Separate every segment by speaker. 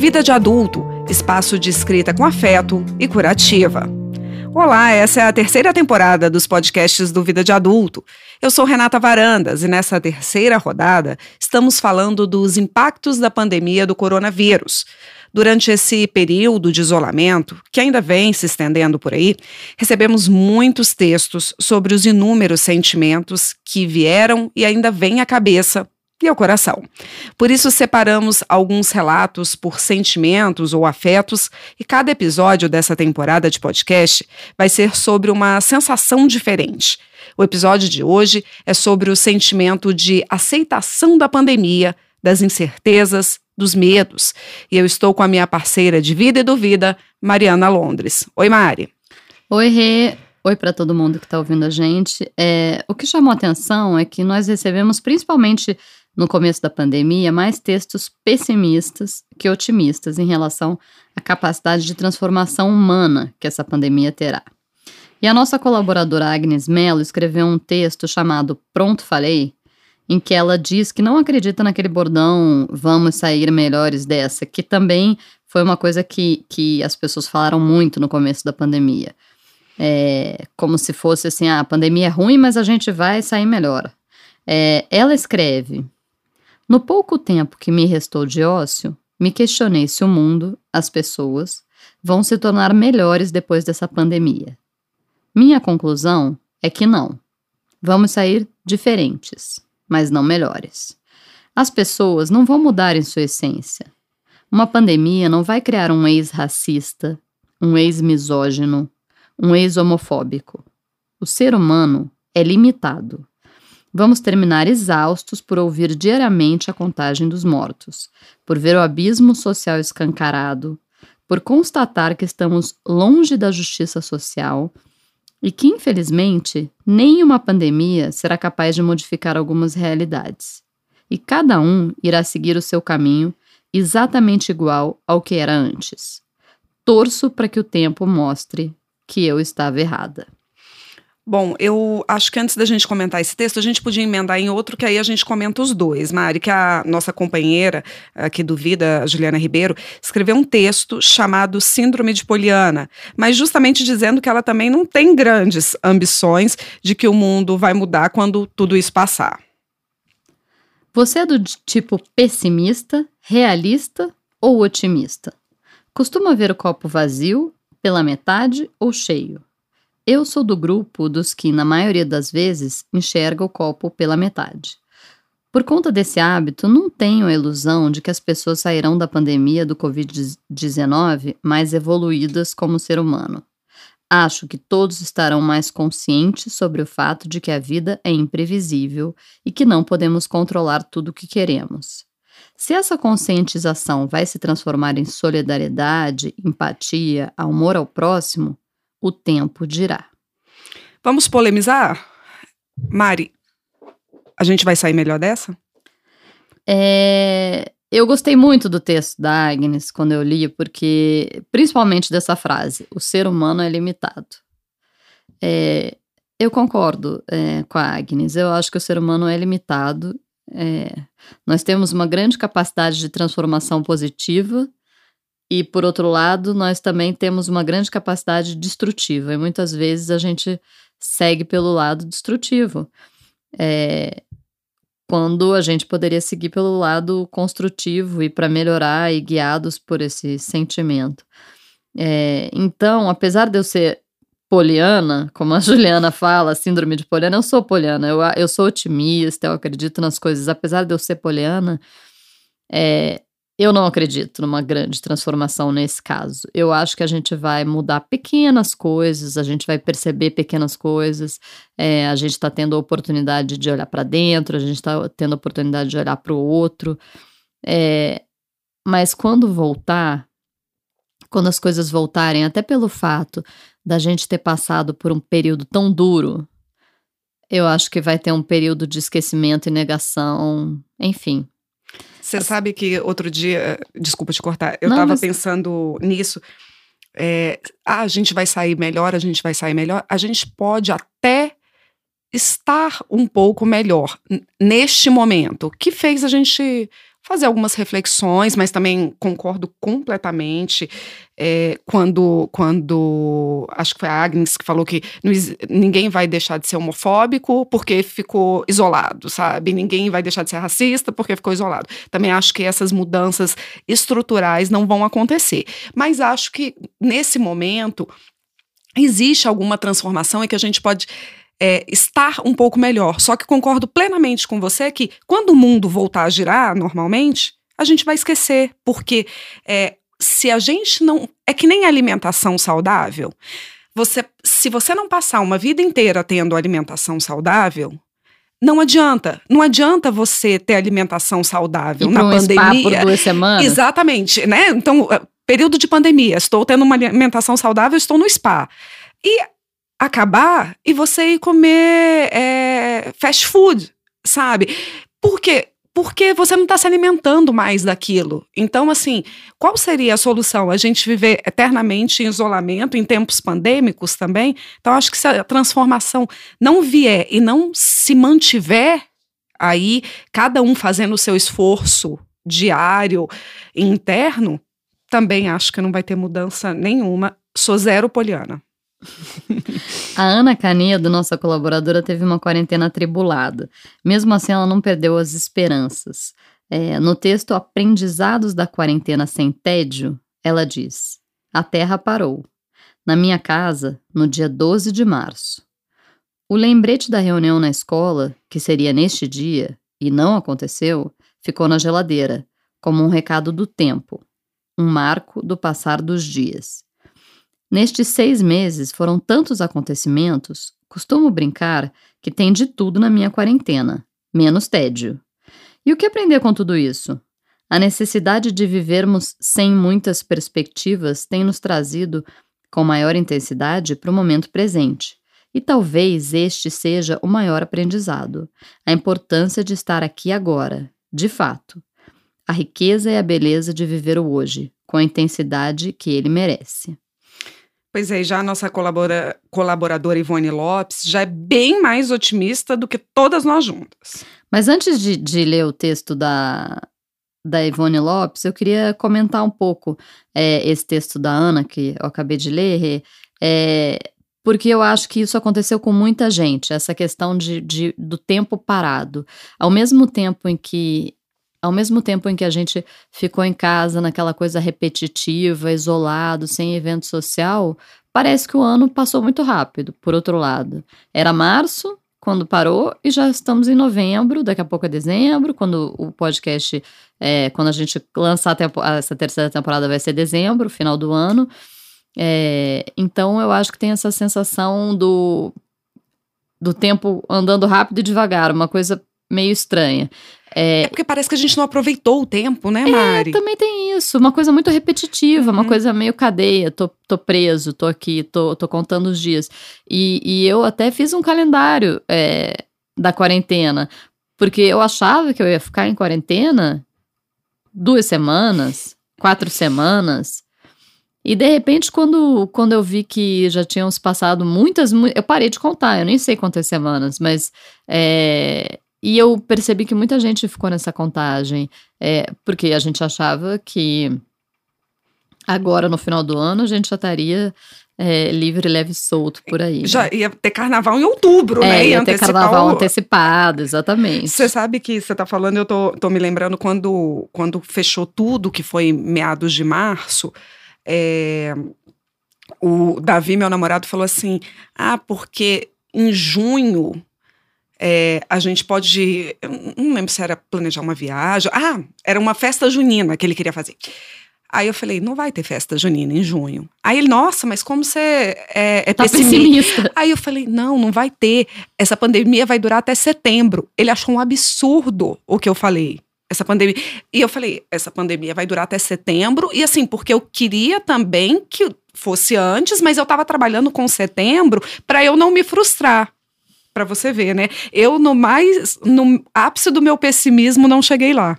Speaker 1: Vida de Adulto, espaço de escrita com afeto e curativa. Olá, essa é a terceira temporada dos podcasts do Vida de Adulto. Eu sou Renata Varandas e nessa terceira rodada estamos falando dos impactos da pandemia do coronavírus. Durante esse período de isolamento, que ainda vem se estendendo por aí, recebemos muitos textos sobre os inúmeros sentimentos que vieram e ainda vêm à cabeça e ao coração. Por isso, separamos alguns relatos por sentimentos ou afetos, e cada episódio dessa temporada de podcast vai ser sobre uma sensação diferente. O episódio de hoje é sobre o sentimento de aceitação da pandemia, das incertezas, dos medos. E eu estou com a minha parceira de vida e duvida, Mariana Londres. Oi, Mari.
Speaker 2: Oi, Rê. Oi para todo mundo que está ouvindo a gente. É, o que chamou atenção é que nós recebemos principalmente no começo da pandemia, mais textos pessimistas que otimistas em relação à capacidade de transformação humana que essa pandemia terá. E a nossa colaboradora Agnes Mello escreveu um texto chamado Pronto Falei, em que ela diz que não acredita naquele bordão vamos sair melhores dessa, que também foi uma coisa que, que as pessoas falaram muito no começo da pandemia. É, como se fosse assim, ah, a pandemia é ruim, mas a gente vai sair melhor. É, ela escreve: no pouco tempo que me restou de ócio, me questionei se o mundo, as pessoas, vão se tornar melhores depois dessa pandemia. Minha conclusão é que não. Vamos sair diferentes, mas não melhores. As pessoas não vão mudar em sua essência. Uma pandemia não vai criar um ex-racista, um ex-misógino, um ex-homofóbico. O ser humano é limitado. Vamos terminar exaustos por ouvir diariamente a contagem dos mortos, por ver o abismo social escancarado, por constatar que estamos longe da justiça social e que, infelizmente, nenhuma pandemia será capaz de modificar algumas realidades. E cada um irá seguir o seu caminho exatamente igual ao que era antes. Torço para que o tempo mostre que eu estava errada.
Speaker 1: Bom, eu acho que antes da gente comentar esse texto, a gente podia emendar em outro, que aí a gente comenta os dois. Mari, que a nossa companheira aqui do Vida, Juliana Ribeiro, escreveu um texto chamado Síndrome de Poliana, mas justamente dizendo que ela também não tem grandes ambições de que o mundo vai mudar quando tudo isso passar.
Speaker 2: Você é do tipo pessimista, realista ou otimista? Costuma ver o copo vazio, pela metade ou cheio? Eu sou do grupo dos que, na maioria das vezes, enxerga o copo pela metade. Por conta desse hábito, não tenho a ilusão de que as pessoas sairão da pandemia do Covid-19 mais evoluídas como ser humano. Acho que todos estarão mais conscientes sobre o fato de que a vida é imprevisível e que não podemos controlar tudo o que queremos. Se essa conscientização vai se transformar em solidariedade, empatia, amor ao próximo, o tempo dirá.
Speaker 1: Vamos polemizar? Mari, a gente vai sair melhor dessa?
Speaker 2: É, eu gostei muito do texto da Agnes quando eu li, porque, principalmente dessa frase, o ser humano é limitado. É, eu concordo é, com a Agnes, eu acho que o ser humano é limitado. É, nós temos uma grande capacidade de transformação positiva, e por outro lado, nós também temos uma grande capacidade destrutiva, e muitas vezes a gente segue pelo lado destrutivo. É, quando a gente poderia seguir pelo lado construtivo e para melhorar e guiados por esse sentimento. É, então, apesar de eu ser poliana, como a Juliana fala, síndrome de poliana, eu sou poliana, eu, eu sou otimista, eu acredito nas coisas, apesar de eu ser poliana, é, eu não acredito numa grande transformação nesse caso. Eu acho que a gente vai mudar pequenas coisas, a gente vai perceber pequenas coisas, é, a gente está tendo a oportunidade de olhar para dentro, a gente está tendo a oportunidade de olhar para o outro. É, mas quando voltar, quando as coisas voltarem, até pelo fato da gente ter passado por um período tão duro, eu acho que vai ter um período de esquecimento e negação, enfim.
Speaker 1: Você sabe que outro dia, desculpa te cortar, eu estava mas... pensando nisso. É, ah, a gente vai sair melhor, a gente vai sair melhor. A gente pode até estar um pouco melhor neste momento. O que fez a gente fazer algumas reflexões, mas também concordo completamente é, quando, quando acho que foi a Agnes que falou que não, ninguém vai deixar de ser homofóbico porque ficou isolado, sabe? Ninguém vai deixar de ser racista porque ficou isolado. Também acho que essas mudanças estruturais não vão acontecer. Mas acho que nesse momento existe alguma transformação e que a gente pode é, estar um pouco melhor. Só que concordo plenamente com você que quando o mundo voltar a girar normalmente, a gente vai esquecer, porque é, se a gente não. É que nem alimentação saudável. Você, se você não passar uma vida inteira tendo alimentação saudável, não adianta. Não adianta você ter alimentação saudável
Speaker 2: e
Speaker 1: na
Speaker 2: um
Speaker 1: pandemia.
Speaker 2: por duas semanas.
Speaker 1: Exatamente, né? Então, é, período de pandemia, estou tendo uma alimentação saudável, estou no spa. E acabar e você ir comer é, fast food, sabe? Por quê? Porque você não está se alimentando mais daquilo. Então, assim, qual seria a solução? A gente viver eternamente em isolamento, em tempos pandêmicos também? Então, acho que se a transformação não vier e não se mantiver aí, cada um fazendo o seu esforço diário interno, também acho que não vai ter mudança nenhuma. Sou zero poliana.
Speaker 2: A Ana Canedo, nossa colaboradora, teve uma quarentena atribulada. Mesmo assim, ela não perdeu as esperanças. É, no texto Aprendizados da Quarentena Sem Tédio, ela diz: A Terra parou. Na minha casa, no dia 12 de março. O lembrete da reunião na escola, que seria neste dia, e não aconteceu, ficou na geladeira, como um recado do tempo, um marco do passar dos dias. Nestes seis meses foram tantos acontecimentos, costumo brincar que tem de tudo na minha quarentena, menos tédio. E o que aprender com tudo isso? A necessidade de vivermos sem muitas perspectivas tem nos trazido com maior intensidade para o momento presente. E talvez este seja o maior aprendizado: a importância de estar aqui agora, de fato. A riqueza e a beleza de viver o hoje, com a intensidade que ele merece.
Speaker 1: Pois é, já a nossa colabora, colaboradora Ivone Lopes já é bem mais otimista do que todas nós juntas.
Speaker 2: Mas antes de, de ler o texto da, da Ivone Lopes, eu queria comentar um pouco é, esse texto da Ana, que eu acabei de ler, é, porque eu acho que isso aconteceu com muita gente, essa questão de, de, do tempo parado. Ao mesmo tempo em que ao mesmo tempo em que a gente ficou em casa naquela coisa repetitiva, isolado, sem evento social, parece que o ano passou muito rápido, por outro lado. Era março, quando parou, e já estamos em novembro, daqui a pouco é dezembro, quando o podcast, é, quando a gente lançar essa terceira temporada vai ser dezembro, final do ano. É, então eu acho que tem essa sensação do, do tempo andando rápido e devagar, uma coisa meio estranha.
Speaker 1: É, é, porque parece que a gente não aproveitou o tempo, né, é, Mari?
Speaker 2: É, também tem isso. Uma coisa muito repetitiva, uhum. uma coisa meio cadeia. Tô, tô preso, tô aqui, tô, tô contando os dias. E, e eu até fiz um calendário é, da quarentena, porque eu achava que eu ia ficar em quarentena duas semanas, quatro semanas. E de repente, quando, quando eu vi que já tinham se passado muitas, eu parei de contar, eu nem sei quantas semanas, mas é, e eu percebi que muita gente ficou nessa contagem, é, porque a gente achava que agora, no final do ano, a gente já estaria é, livre, leve e solto por aí.
Speaker 1: Já né? ia ter carnaval em outubro,
Speaker 2: é,
Speaker 1: né?
Speaker 2: Ia, ia ter carnaval o... antecipado, exatamente.
Speaker 1: Você sabe que você está falando, eu tô, tô me lembrando quando, quando fechou tudo, que foi meados de março, é, o Davi, meu namorado, falou assim: ah, porque em junho é, a gente pode. Não lembro se era planejar uma viagem. Ah, era uma festa junina que ele queria fazer. Aí eu falei, não vai ter festa junina em junho. Aí ele, nossa, mas como você é, é
Speaker 2: tá pessimista. pessimista.
Speaker 1: Aí eu falei, não, não vai ter. Essa pandemia vai durar até setembro. Ele achou um absurdo o que eu falei. Essa pandemia. E eu falei, essa pandemia vai durar até setembro. E assim, porque eu queria também que fosse antes, mas eu estava trabalhando com setembro para eu não me frustrar para você ver, né? Eu no mais no ápice do meu pessimismo não cheguei lá.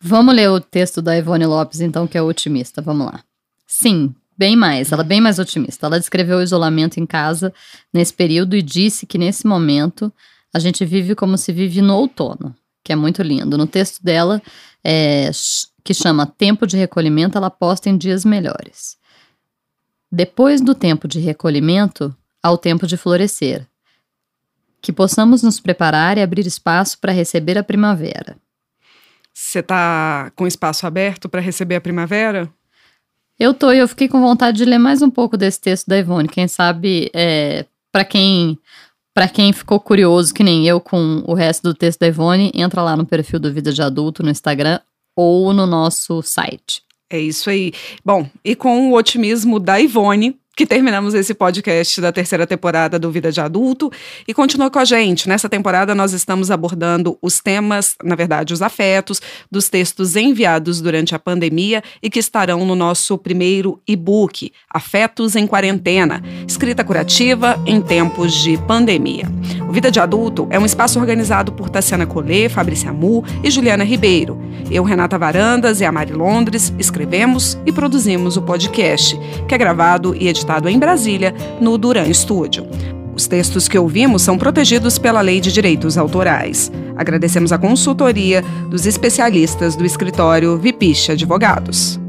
Speaker 2: Vamos ler o texto da Ivone Lopes, então, que é otimista. Vamos lá. Sim, bem mais. Ela é bem mais otimista. Ela descreveu o isolamento em casa nesse período e disse que nesse momento a gente vive como se vive no outono, que é muito lindo. No texto dela, é, que chama Tempo de Recolhimento, ela posta em dias melhores. Depois do tempo de recolhimento, ao tempo de florescer. Que possamos nos preparar e abrir espaço para receber a primavera.
Speaker 1: Você está com espaço aberto para receber a primavera?
Speaker 2: Eu tô e eu fiquei com vontade de ler mais um pouco desse texto da Ivone. Quem sabe, é, para quem para quem ficou curioso, que nem eu, com o resto do texto da Ivone, entra lá no perfil do Vida de Adulto no Instagram ou no nosso site.
Speaker 1: É isso aí. Bom, e com o otimismo da Ivone, que terminamos esse podcast da terceira temporada do Vida de Adulto. E continua com a gente. Nessa temporada, nós estamos abordando os temas, na verdade, os afetos, dos textos enviados durante a pandemia e que estarão no nosso primeiro e-book, Afetos em Quarentena Escrita Curativa em Tempos de Pandemia. O Vida de Adulto é um espaço organizado por Tassiana Collet, Fabrícia Mu e Juliana Ribeiro. Eu, Renata Varandas e a Mari Londres escrevemos e produzimos o podcast, que é gravado e editado em Brasília, no Duran Studio. Os textos que ouvimos são protegidos pela Lei de Direitos Autorais. Agradecemos a consultoria dos especialistas do escritório Vipicha Advogados.